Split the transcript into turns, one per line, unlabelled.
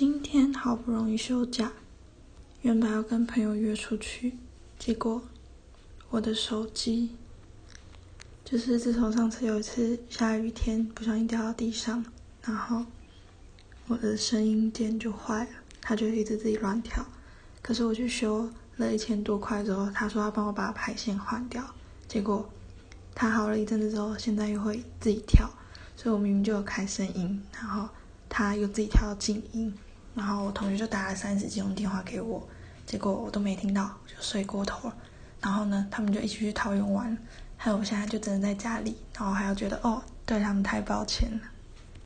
今天好不容易休假，原本要跟朋友约出去，结果我的手机就是自从上次有一次下雨天不小心掉到地上，然后我的声音键就坏了，它就一直自己乱跳。可是我去修了一千多块之后，他说要帮我把排线换掉，结果他好了一阵子之后，现在又会自己跳，所以我明明就有开声音，然后。他又自己跳静音，然后我同学就打了三十几通电话给我，结果我都没听到，就睡过头了。然后呢，他们就一起去桃园玩，还有我现在就只能在家里，然后还要觉得哦，对他们太抱歉了。